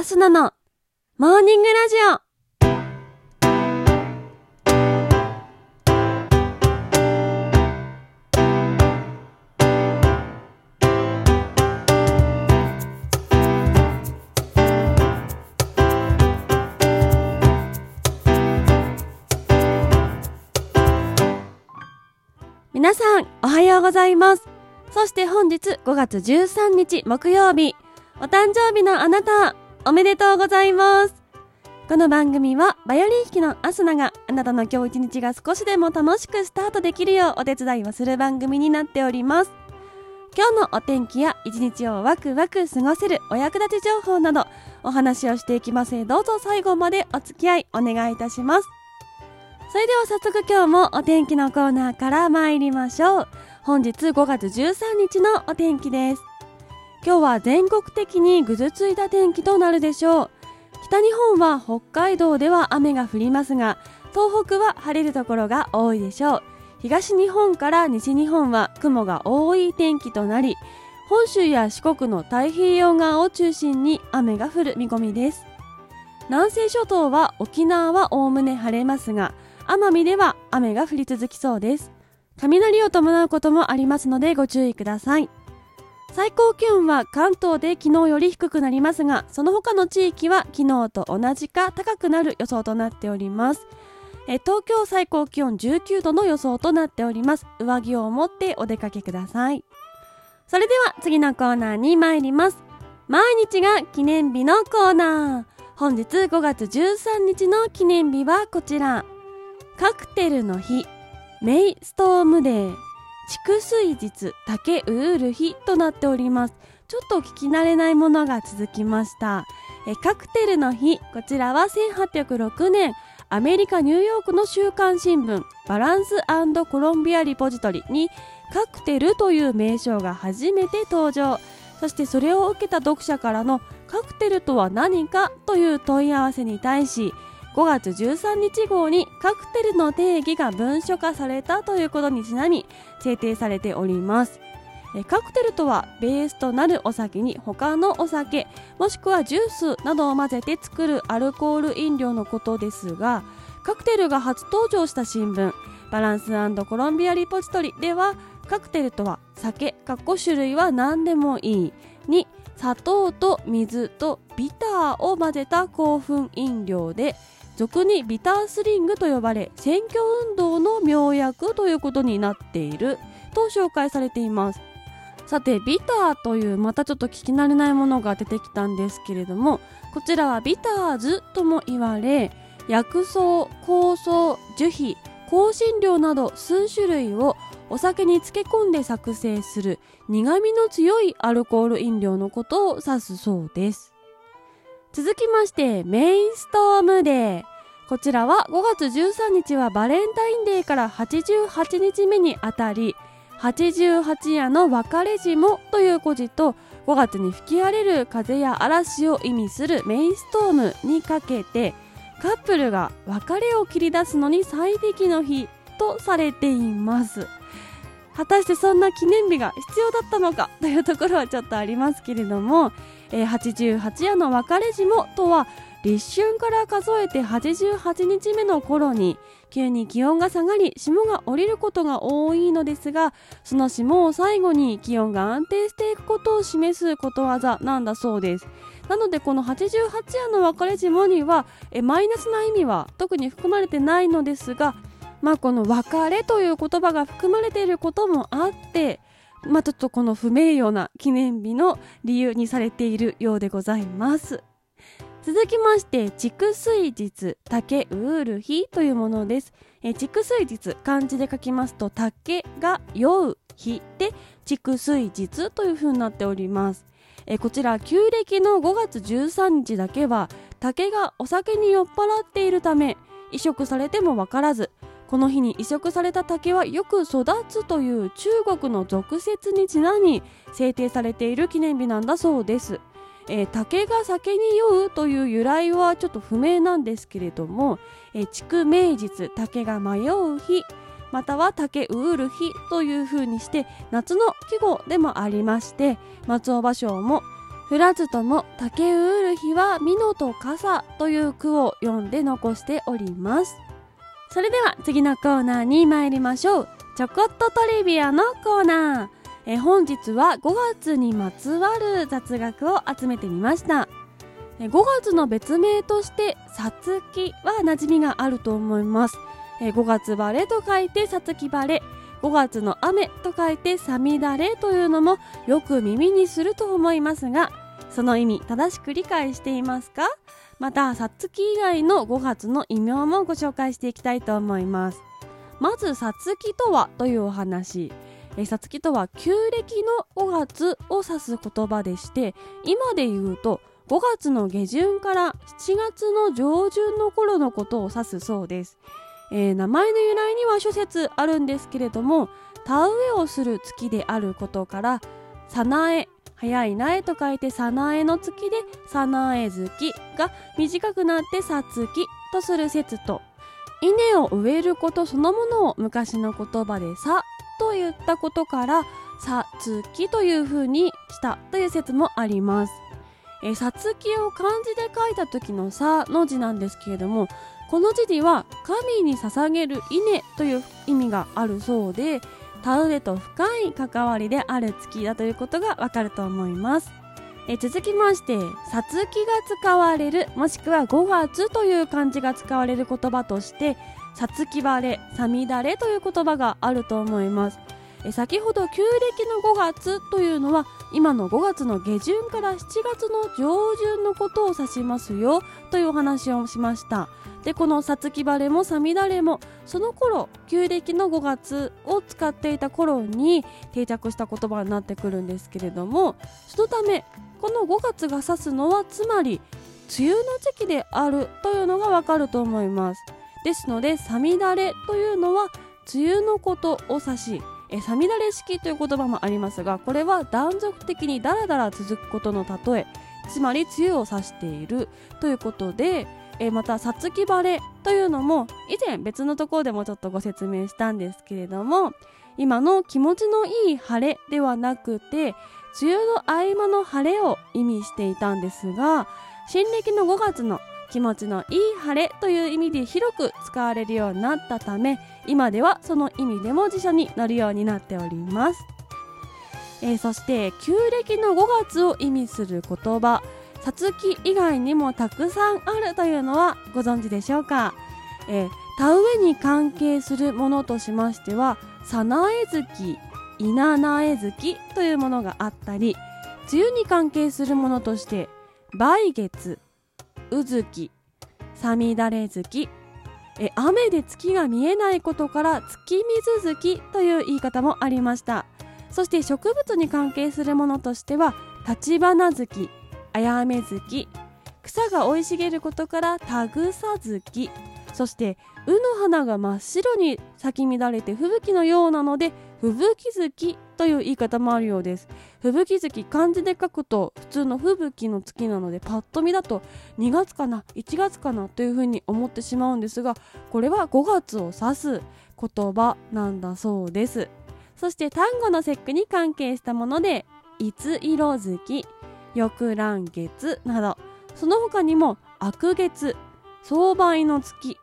アスナのモーニングラジオ。皆さん、おはようございます。そして本日5月13日木曜日、お誕生日のあなた、おめでとうございます。この番組は、バイオリン弾きのアスナがあなたの今日一日が少しでも楽しくスタートできるようお手伝いをする番組になっております。今日のお天気や一日をワクワク過ごせるお役立ち情報などお話をしていきますどうぞ最後までお付き合いお願いいたします。それでは早速今日もお天気のコーナーから参りましょう。本日5月13日のお天気です。今日は全国的にぐずついた天気となるでしょう。北日本は北海道では雨が降りますが、東北は晴れるところが多いでしょう。東日本から西日本は雲が多い天気となり、本州や四国の太平洋側を中心に雨が降る見込みです。南西諸島は沖縄はおおむね晴れますが、奄美では雨が降り続きそうです。雷を伴うこともありますのでご注意ください。最高気温は関東で昨日より低くなりますが、その他の地域は昨日と同じか高くなる予想となっております。え東京最高気温19度の予想となっております。上着を持ってお出かけください。それでは次のコーナーに参ります。毎日が記念日のコーナー。本日5月13日の記念日はこちら。カクテルの日、メイストームデー、蓄水日、竹ウール日となっております。ちょっと聞き慣れないものが続きました。えカクテルの日、こちらは1806年、アメリカ・ニューヨークの週刊新聞、バランスコロンビア・リポジトリに、カクテルという名称が初めて登場。そしてそれを受けた読者からのカクテルとは何かという問い合わせに対し、5月13日号にカクテルの定義が文書化されたということにちなみ制定されております。カクテルとはベースとなるお酒に他のお酒もしくはジュースなどを混ぜて作るアルコール飲料のことですがカクテルが初登場した新聞バランスコロンビアリポジトリではカクテルとは酒かっこ種類は何でもいいに砂糖と水とビターを混ぜた興奮飲料で俗にビタースリングと呼ばれ選挙運動の妙薬ということになっている。と紹介されています。さてビターというまたちょっと聞き慣れないものが出てきたんですけれどもこちらはビターズとも言われ薬草香草樹皮香辛料など数種類をお酒に漬け込んで作成する苦味の強いアルコール飲料のことを指すそうです。続きましてメインストームデーこちらは5月13日はバレンタインデーから88日目にあたり88夜の別れ霜という故事と5月に吹き荒れる風や嵐を意味するメインストームにかけてカップルが別れを切り出すのに最適の日とされています。果たしてそんな記念日が必要だったのかというところはちょっとありますけれども、えー、88夜の別れ霜とは立春から数えて88日目の頃に急に気温が下がり霜が降りることが多いのですがその霜を最後に気温が安定していくことを示すことわざなんだそうです。なのでこの88夜の別れ霜にはえマイナスな意味は特に含まれてないのですがまあこの別れという言葉が含まれていることもあってまあちょっとこの不名誉な記念日の理由にされているようでございます。続きまして蓄水日竹ウール日というものです。え蓄水日漢字で書きますと竹が酔う日で蓄水日という風になっております。えこちら旧暦の5月13日だけは竹がお酒に酔っ払っているため移植されても分からずこの日に移植された竹はよく育つという中国の俗説にちなみ制定されている記念日なんだそうです。えー、竹が酒に酔うという由来はちょっと不明なんですけれども、えー、築名実竹が迷う日または竹ウール日という風にして夏の季語でもありまして松尾芭蕉も降らずとも竹ううる日は美濃と傘という句を読んで残しております。それでは次のコーナーに参りましょう。ちょこっとトリビアのコーナー。え本日は5月にまつわる雑学を集めてみました。5月の別名として「さつき」は馴染みがあると思います。5月晴れと書いてさつき晴れ。5月の雨と書いてさみだれというのもよく耳にすると思いますがその意味正しく理解していますか？またさつき以外の5月の異名もご紹介していきたいと思います。まずさつきとはというお話。さつきとは旧暦の5月を指す言葉でして今で言うと5月の下旬から7月の上旬の頃のことを指すそうです、えー、名前の由来には諸説あるんですけれども田植えをする月であることから早苗早い苗と書いて早苗の月で早苗月が短くなってさつきとする説と稲を植えることそのものを昔の言葉でさと言ったことからさつきという風にしたという説もあります。えさつきを漢字で書いた時の「さ」の字なんですけれどもこの字には神に捧げる稲という意味があるそうで田植えと深い関わりである月だということがわかると思います。え続きまして「さつき」が使われるもしくは「5月」という漢字が使われる言葉として「さつき晴れ」「さみだれ」という言葉があると思います。え先ほど旧暦の5月というのは今の5月の下旬から7月の上旬のことを指しますよというお話をしました。でこの「さつき晴れ」も「さみだれ」もその頃旧暦の5月を使っていた頃に定着した言葉になってくるんですけれどもそのためこの5月が指すのはつまり梅雨の時期であるというのがわかると思います。ですので「さみだれ」というのは梅雨のことを指しえさみだれ式という言葉もありますがこれは断続的にダラダラ続くことの例えつまり梅雨を指しているということでえまたさつき晴れというのも以前別のところでもちょっとご説明したんですけれども今の気持ちのいい晴れではなくて梅雨の合間の晴れを意味していたんですが新暦の5月の気持ちのいい晴れという意味で広く使われるようになったため今ではその意味でも辞書に載るようになっております、えー、そして旧暦の5月を意味する言葉さつき以外にもたくさんあるというのはご存知でしょうか、えー、田植えに関係するものとしましては早苗月稲苗月というものがあったり梅雨に関係するものとして梅月うずきさみだれ月え雨で月が見えないことから月水月という言い方もありました。そして植物に関係するものとしては立花月あやめ月。草が生い茂ることからたぐさ月。そして卯の花が真っ白に咲き乱れて吹雪のようなので吹雪月という言い方もあるようです。吹雪月漢字で書くと普通の吹雪の月なのでパッと見だと2月かな1月かなというふうに思ってしまうんですがこれは5月を指す言葉なんだそうです。そして単語の節句に関係したものでいつ色月翼乱月などその他にも悪月相倍の月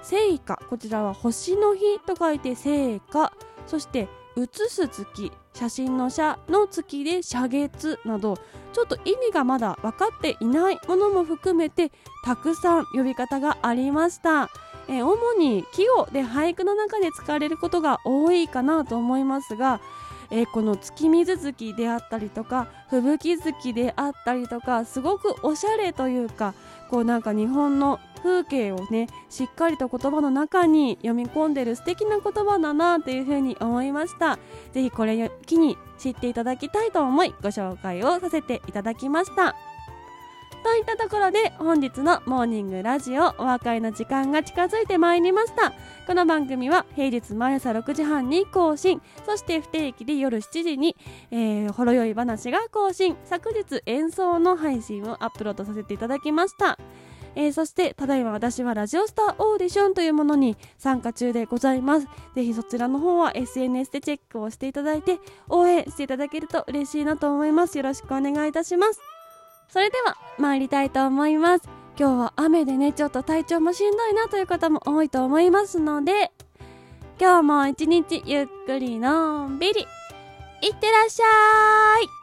聖火こちらは星の日と書いて聖火そして写す月写真の写の月で写月などちょっと意味がまだ分かっていないものも含めてたくさん呼び方がありました、え主に季語で俳句の中で使われることが多いかなと思いますがえー、この月水月であったりとか吹雪月であったりとかすごくおしゃれというかこうなんか日本の風景をねしっかりと言葉の中に読み込んでる素敵な言葉だなというふうに思いました。ぜひこれを機に知っていただきたいと思いご紹介をさせていただきました。といったところで本日のモーニングラジオお別れの時間が近づいてまいりました。この番組は平日毎朝6時半に更新。そして不定期で夜7時に、えー、ほろ酔い話が更新。昨日演奏の配信をアップロードさせていただきました。えー、そしてただいま私はラジオスターオーディションというものに参加中でございます。ぜひそちらの方は SNS でチェックをしていただいて応援していただけると嬉しいなと思います。よろしくお願いいたします。それでは参りたいと思います。今日は雨でねちょっと体調もしんどいなという方も多いと思いますので今日も一日ゆっくりのんびりいってらっしゃい。